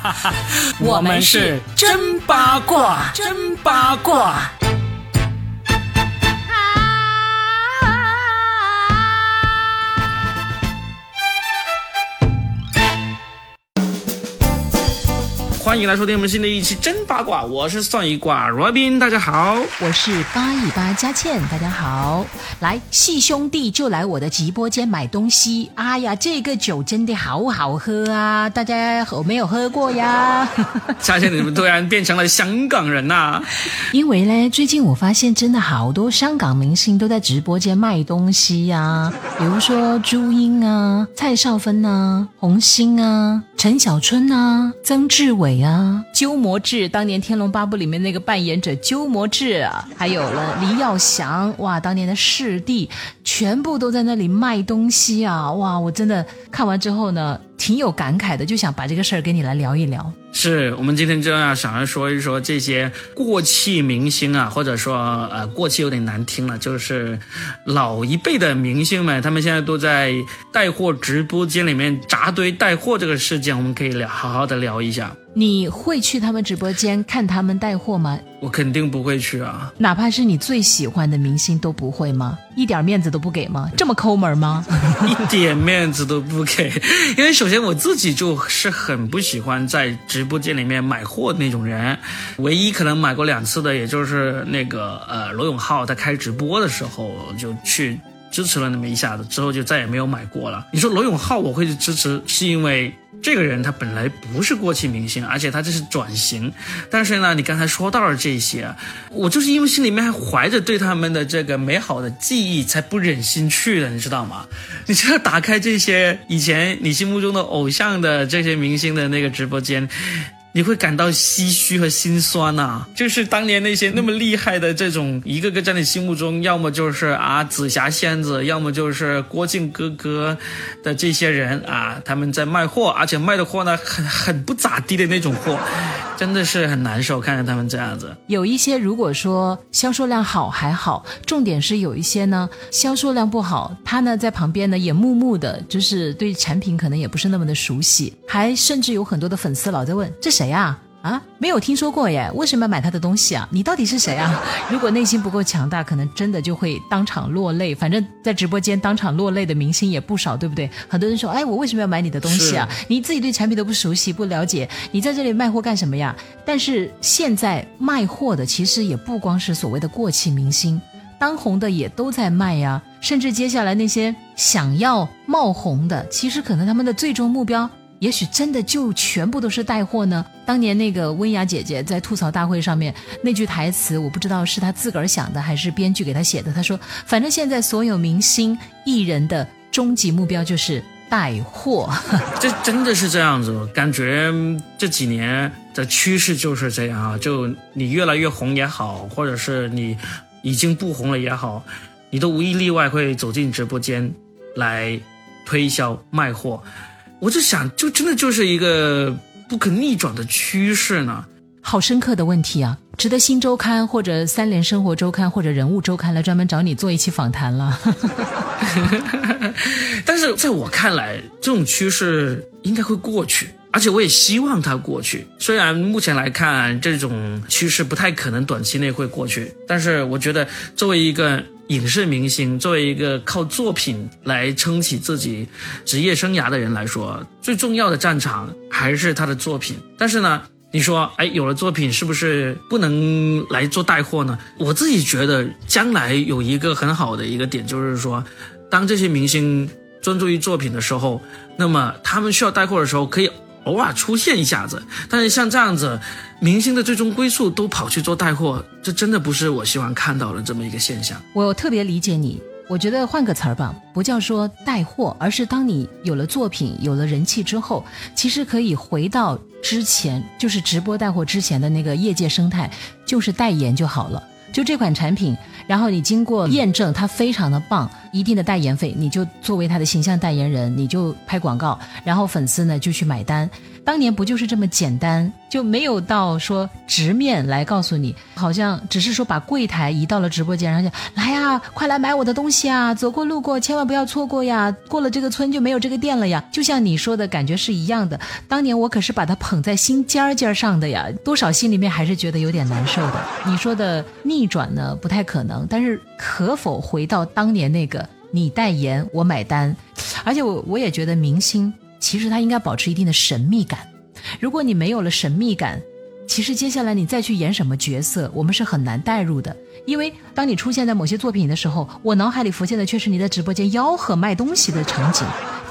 我们是真八卦，真八卦。欢迎来收听我们新的一期真八卦，我是算一卦 Robin，大家好，我是八一八佳倩，大家好。来，细兄弟就来我的直播间买东西。哎呀，这个酒真的好好喝啊！大家有没有喝过呀？佳倩，你们突然变成了香港人呐？因为呢，最近我发现真的好多香港明星都在直播间卖东西呀，比如说朱茵啊、蔡少芬啊、红星啊、陈小春啊、曾志伟。啊，鸠摩智当年《天龙八部》里面那个扮演者鸠摩智啊，还有了黎耀祥，哇，当年的师弟，全部都在那里卖东西啊，哇，我真的看完之后呢。挺有感慨的，就想把这个事儿跟你来聊一聊。是我们今天就要想要说一说这些过气明星啊，或者说呃过气有点难听了，就是老一辈的明星们，他们现在都在带货直播间里面扎堆带货这个事件，我们可以聊好好的聊一下。你会去他们直播间看他们带货吗？我肯定不会去啊！哪怕是你最喜欢的明星都不会吗？一点面子都不给吗？这么抠门吗？一点面子都不给，因为首先我自己就是很不喜欢在直播间里面买货那种人，唯一可能买过两次的，也就是那个呃罗永浩他开直播的时候就去支持了那么一下子，之后就再也没有买过了。你说罗永浩我会去支持，是因为。这个人他本来不是过气明星，而且他这是转型。但是呢，你刚才说到了这些，我就是因为心里面还怀着对他们的这个美好的记忆，才不忍心去的，你知道吗？你知道打开这些以前你心目中的偶像的这些明星的那个直播间。你会感到唏嘘和心酸呐，就是当年那些那么厉害的这种一个个在你心目中，要么就是啊紫霞仙子，要么就是郭靖哥哥的这些人啊，他们在卖货，而且卖的货呢很很不咋地的那种货，真的是很难受，看着他们这样子。有一些如果说销售量好还好，重点是有一些呢销售量不好，他呢在旁边呢也木木的，就是对产品可能也不是那么的熟悉，还甚至有很多的粉丝老在问这谁。呀？啊，没有听说过耶？为什么要买他的东西啊？你到底是谁啊？如果内心不够强大，可能真的就会当场落泪。反正，在直播间当场落泪的明星也不少，对不对？很多人说，哎，我为什么要买你的东西啊？你自己对产品都不熟悉、不了解，你在这里卖货干什么呀？但是现在卖货的其实也不光是所谓的过气明星，当红的也都在卖呀。甚至接下来那些想要冒红的，其实可能他们的最终目标。也许真的就全部都是带货呢？当年那个温雅姐姐在吐槽大会上面那句台词，我不知道是她自个儿想的还是编剧给她写的。她说：“反正现在所有明星艺人的终极目标就是带货。”这真的是这样子，感觉这几年的趋势就是这样啊！就你越来越红也好，或者是你已经不红了也好，你都无一例外会走进直播间来推销卖货。我就想，就真的就是一个不可逆转的趋势呢。好深刻的问题啊，值得《新周刊》或者《三联生活周刊》或者《人物周刊》来专门找你做一期访谈了。但是在我看来，这种趋势应该会过去，而且我也希望它过去。虽然目前来看，这种趋势不太可能短期内会过去，但是我觉得作为一个。影视明星作为一个靠作品来撑起自己职业生涯的人来说，最重要的战场还是他的作品。但是呢，你说，哎，有了作品是不是不能来做带货呢？我自己觉得，将来有一个很好的一个点，就是说，当这些明星专注于作品的时候，那么他们需要带货的时候，可以。偶尔出现一下子，但是像这样子，明星的最终归宿都跑去做带货，这真的不是我希望看到的这么一个现象。我特别理解你，我觉得换个词儿吧，不叫说带货，而是当你有了作品、有了人气之后，其实可以回到之前，就是直播带货之前的那个业界生态，就是代言就好了。就这款产品，然后你经过验证，它非常的棒，一定的代言费，你就作为它的形象代言人，你就拍广告，然后粉丝呢就去买单。当年不就是这么简单，就没有到说直面来告诉你，好像只是说把柜台移到了直播间，然后就来呀，快来买我的东西啊，走过路过千万不要错过呀，过了这个村就没有这个店了呀，就像你说的感觉是一样的。当年我可是把它捧在心尖尖上的呀，多少心里面还是觉得有点难受的。你说的逆转呢，不太可能，但是可否回到当年那个你代言我买单？而且我我也觉得明星其实他应该保持一定的神秘感。如果你没有了神秘感，其实接下来你再去演什么角色，我们是很难代入的。因为当你出现在某些作品的时候，我脑海里浮现的却是你在直播间吆喝卖东西的场景，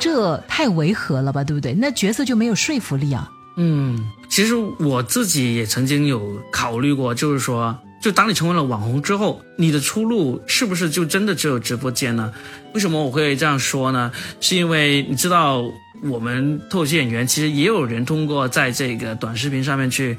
这太违和了吧，对不对？那角色就没有说服力啊。嗯，其实我自己也曾经有考虑过，就是说，就当你成为了网红之后，你的出路是不是就真的只有直播间呢？为什么我会这样说呢？是因为你知道。我们透析演员其实也有人通过在这个短视频上面去，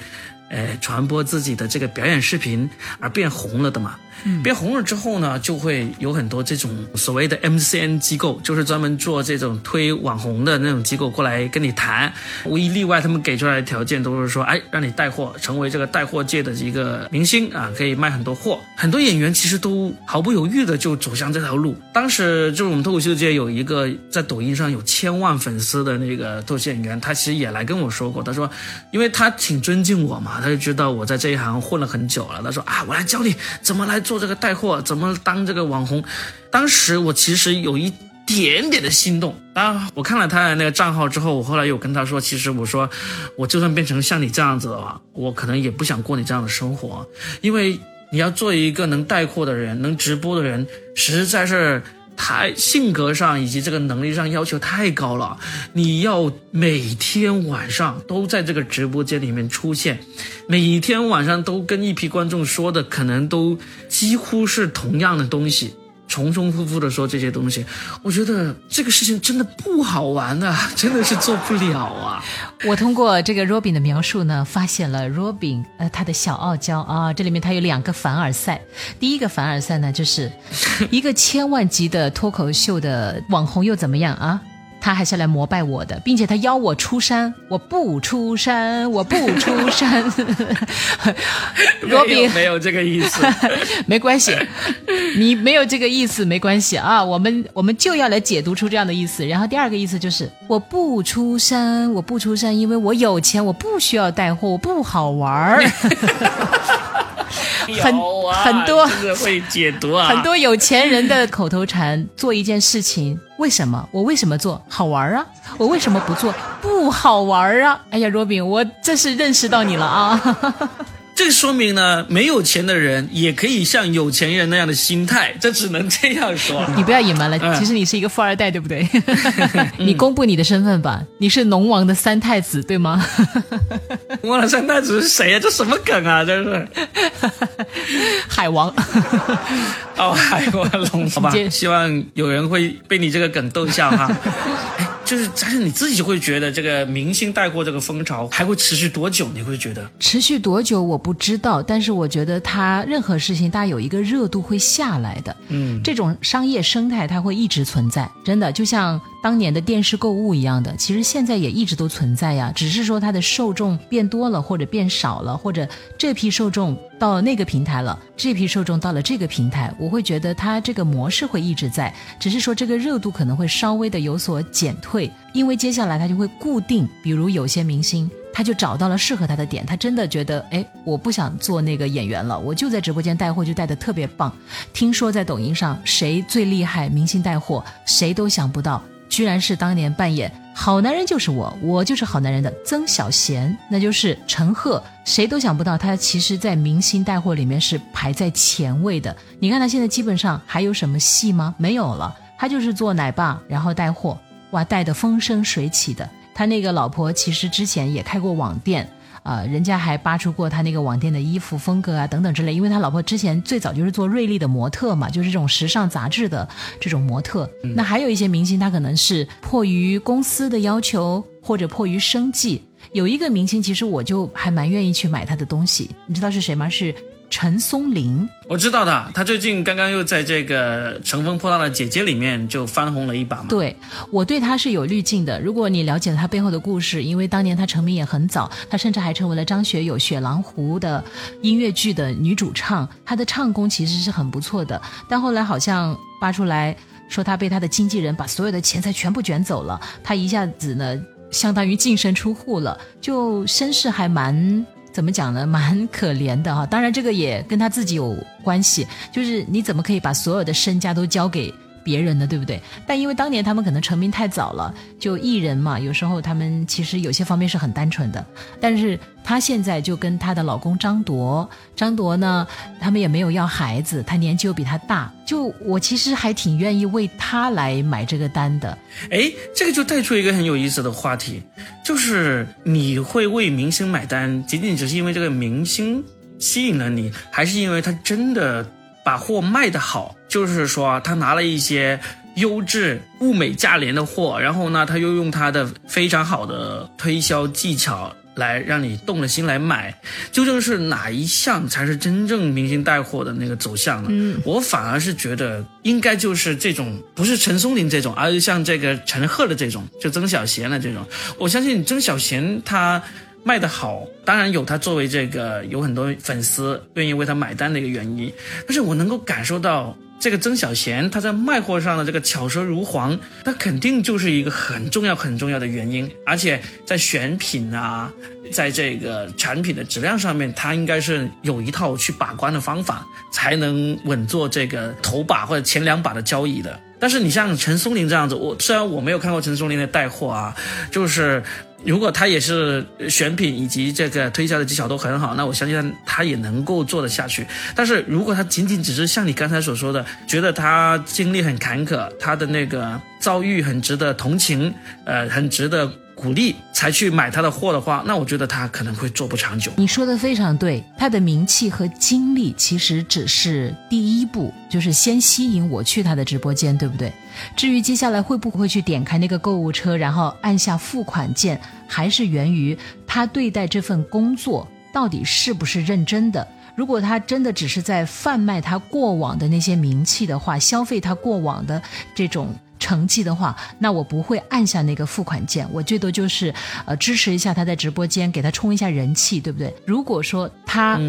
呃，传播自己的这个表演视频而变红了的嘛。变红了之后呢，就会有很多这种所谓的 MCN 机构，就是专门做这种推网红的那种机构过来跟你谈。无一例外，他们给出来的条件都是说，哎，让你带货，成为这个带货界的一个明星啊，可以卖很多货。很多演员其实都毫不犹豫的就走向这条路。当时就是我们脱口秀界有一个在抖音上有千万粉丝的那个脱口秀演员，他其实也来跟我说过，他说，因为他挺尊敬我嘛，他就知道我在这一行混了很久了，他说啊，我来教你怎么来。做这个带货怎么当这个网红？当时我其实有一点点的心动。当然，我看了他的那个账号之后，我后来有跟他说，其实我说，我就算变成像你这样子的话，我可能也不想过你这样的生活，因为你要做一个能带货的人，能直播的人，实在是。太性格上以及这个能力上要求太高了，你要每天晚上都在这个直播间里面出现，每天晚上都跟一批观众说的可能都几乎是同样的东西。重重复复的说这些东西，我觉得这个事情真的不好玩啊，真的是做不了啊。我通过这个 Robin 的描述呢，发现了 Robin 呃他的小傲娇啊，这里面他有两个凡尔赛。第一个凡尔赛呢，就是一个千万级的脱口秀的网红又怎么样啊？他还是来膜拜我的，并且他邀我出山，我不出山，我不出山。罗宾没有这个意思，没关系，你没有这个意思没关系啊，我们我们就要来解读出这样的意思。然后第二个意思就是我不出山，我不出山，因为我有钱，我不需要带货，我不好玩儿。很很多会解读啊，很多有钱人的口头禅，做一件事情，为什么？我为什么做？好玩啊！我为什么不做？不好玩啊！哎呀，若饼，我这是认识到你了啊。这说明呢，没有钱的人也可以像有钱人那样的心态，这只能这样说。你不要隐瞒了，其实你是一个富二代，对不对？你公布你的身份吧，你是龙王的三太子，对吗？龙王的三太子是谁呀？这什么梗啊？这是 海王。哦，海王龙，好吧。希望有人会被你这个梗逗笑哈。就是，但是你自己会觉得这个明星带货这个风潮还会持续多久？你会觉得持续多久？我不知道，但是我觉得它任何事情，大家有一个热度会下来的。嗯，这种商业生态它会一直存在，真的就像。当年的电视购物一样的，其实现在也一直都存在呀，只是说它的受众变多了，或者变少了，或者这批受众到那个平台了，这批受众到了这个平台，我会觉得它这个模式会一直在，只是说这个热度可能会稍微的有所减退，因为接下来它就会固定，比如有些明星。他就找到了适合他的点，他真的觉得，哎，我不想做那个演员了，我就在直播间带货，就带的特别棒。听说在抖音上谁最厉害，明星带货，谁都想不到，居然是当年扮演好男人就是我，我就是好男人的曾小贤，那就是陈赫，谁都想不到他其实，在明星带货里面是排在前位的。你看他现在基本上还有什么戏吗？没有了，他就是做奶爸，然后带货，哇，带的风生水起的。他那个老婆其实之前也开过网店，啊，人家还扒出过他那个网店的衣服风格啊等等之类。因为他老婆之前最早就是做瑞丽的模特嘛，就是这种时尚杂志的这种模特。那还有一些明星，他可能是迫于公司的要求或者迫于生计。有一个明星，其实我就还蛮愿意去买他的东西，你知道是谁吗？是陈松伶。我知道的，他最近刚刚又在这个《乘风破浪的姐姐》里面就翻红了一把嘛。对我对他是有滤镜的。如果你了解了他背后的故事，因为当年他成名也很早，他甚至还成为了张学友《雪狼湖》的音乐剧的女主唱，她的唱功其实是很不错的。但后来好像扒出来说，他被他的经纪人把所有的钱财全部卷走了，他一下子呢，相当于净身出户了，就身世还蛮。怎么讲呢？蛮可怜的哈。当然，这个也跟他自己有关系。就是你怎么可以把所有的身家都交给？别人的对不对？但因为当年他们可能成名太早了，就艺人嘛，有时候他们其实有些方面是很单纯的。但是她现在就跟她的老公张铎，张铎呢，他们也没有要孩子，他年纪又比她大，就我其实还挺愿意为他来买这个单的。哎，这个就带出一个很有意思的话题，就是你会为明星买单，仅仅只是因为这个明星吸引了你，还是因为他真的？把货卖得好，就是说他拿了一些优质、物美价廉的货，然后呢，他又用他的非常好的推销技巧来让你动了心来买。究竟是哪一项才是真正明星带货的那个走向呢？嗯，我反而是觉得应该就是这种，不是陈松伶这种，而是像这个陈赫的这种，就曾小贤的这种。我相信曾小贤他。卖得好，当然有他作为这个有很多粉丝愿意为他买单的一个原因，但是我能够感受到这个曾小贤他在卖货上的这个巧舌如簧，那肯定就是一个很重要很重要的原因，而且在选品啊，在这个产品的质量上面，他应该是有一套去把关的方法，才能稳坐这个头把或者前两把的交易的。但是你像陈松林这样子，我虽然我没有看过陈松林的带货啊，就是。如果他也是选品以及这个推销的技巧都很好，那我相信他也能够做得下去。但是如果他仅仅只是像你刚才所说的，觉得他经历很坎坷，他的那个遭遇很值得同情，呃，很值得。鼓励才去买他的货的话，那我觉得他可能会做不长久。你说的非常对，他的名气和经历其实只是第一步，就是先吸引我去他的直播间，对不对？至于接下来会不会去点开那个购物车，然后按下付款键，还是源于他对待这份工作到底是不是认真的。如果他真的只是在贩卖他过往的那些名气的话，消费他过往的这种。成绩的话，那我不会按下那个付款键，我最多就是呃支持一下他在直播间，给他冲一下人气，对不对？如果说他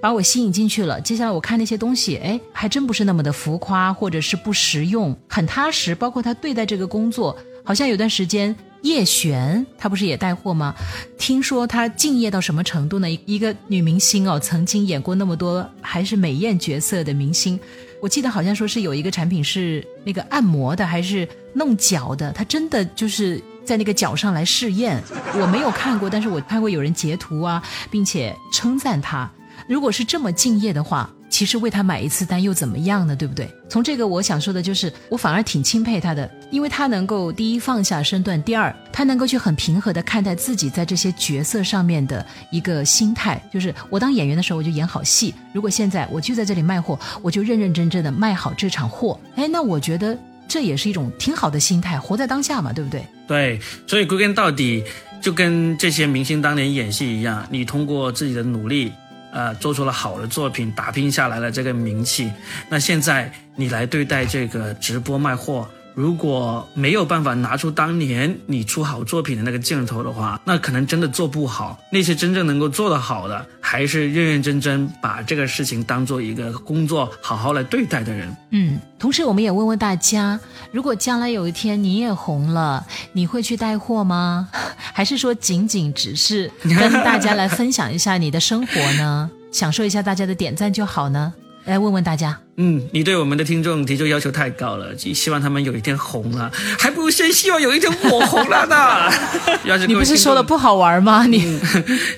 把我吸引进去了，接下来我看那些东西，哎，还真不是那么的浮夸，或者是不实用，很踏实。包括他对待这个工作，好像有段时间叶璇她不是也带货吗？听说她敬业到什么程度呢？一个女明星哦，曾经演过那么多还是美艳角色的明星。我记得好像说是有一个产品是那个按摩的，还是弄脚的，她真的就是在那个脚上来试验。我没有看过，但是我看过有人截图啊，并且称赞他。如果是这么敬业的话。其实为他买一次单又怎么样呢？对不对？从这个我想说的就是，我反而挺钦佩他的，因为他能够第一放下身段，第二他能够去很平和的看待自己在这些角色上面的一个心态。就是我当演员的时候，我就演好戏；如果现在我就在这里卖货，我就认认真真的卖好这场货。哎，那我觉得这也是一种挺好的心态，活在当下嘛，对不对？对，所以归根到底，就跟这些明星当年演戏一样，你通过自己的努力。呃，做出了好的作品，打拼下来了这个名气。那现在你来对待这个直播卖货。如果没有办法拿出当年你出好作品的那个劲头的话，那可能真的做不好。那些真正能够做得好的，还是认认真真把这个事情当做一个工作，好好来对待的人。嗯，同时我们也问问大家，如果将来有一天你也红了，你会去带货吗？还是说仅仅只是跟大家来分享一下你的生活呢？享受一下大家的点赞就好呢？来问问大家。嗯，你对我们的听众提出要求太高了，希望他们有一天红了，还不如先希望有一天我红了呢。要是你不是说的不好玩吗？你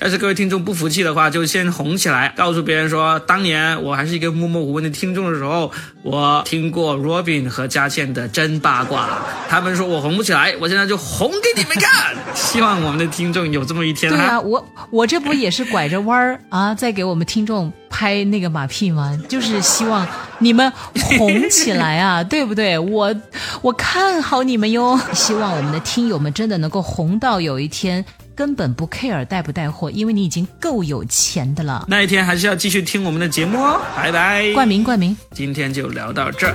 要是各位听众不服气的话，就先红起来，告诉别人说，当年我还是一个默默无闻的听众的时候，我听过 Robin 和佳倩的真八卦，他们说我红不起来，我现在就红给你们看。希望我们的听众有这么一天。对啊，我我这不也是拐着弯儿啊，在给我们听众拍那个马屁吗？就是希望。你们红起来啊，对不对？我我看好你们哟，希望我们的听友们真的能够红到有一天根本不 care 带不带货，因为你已经够有钱的了。那一天还是要继续听我们的节目哦，拜拜。冠名冠名，今天就聊到这儿。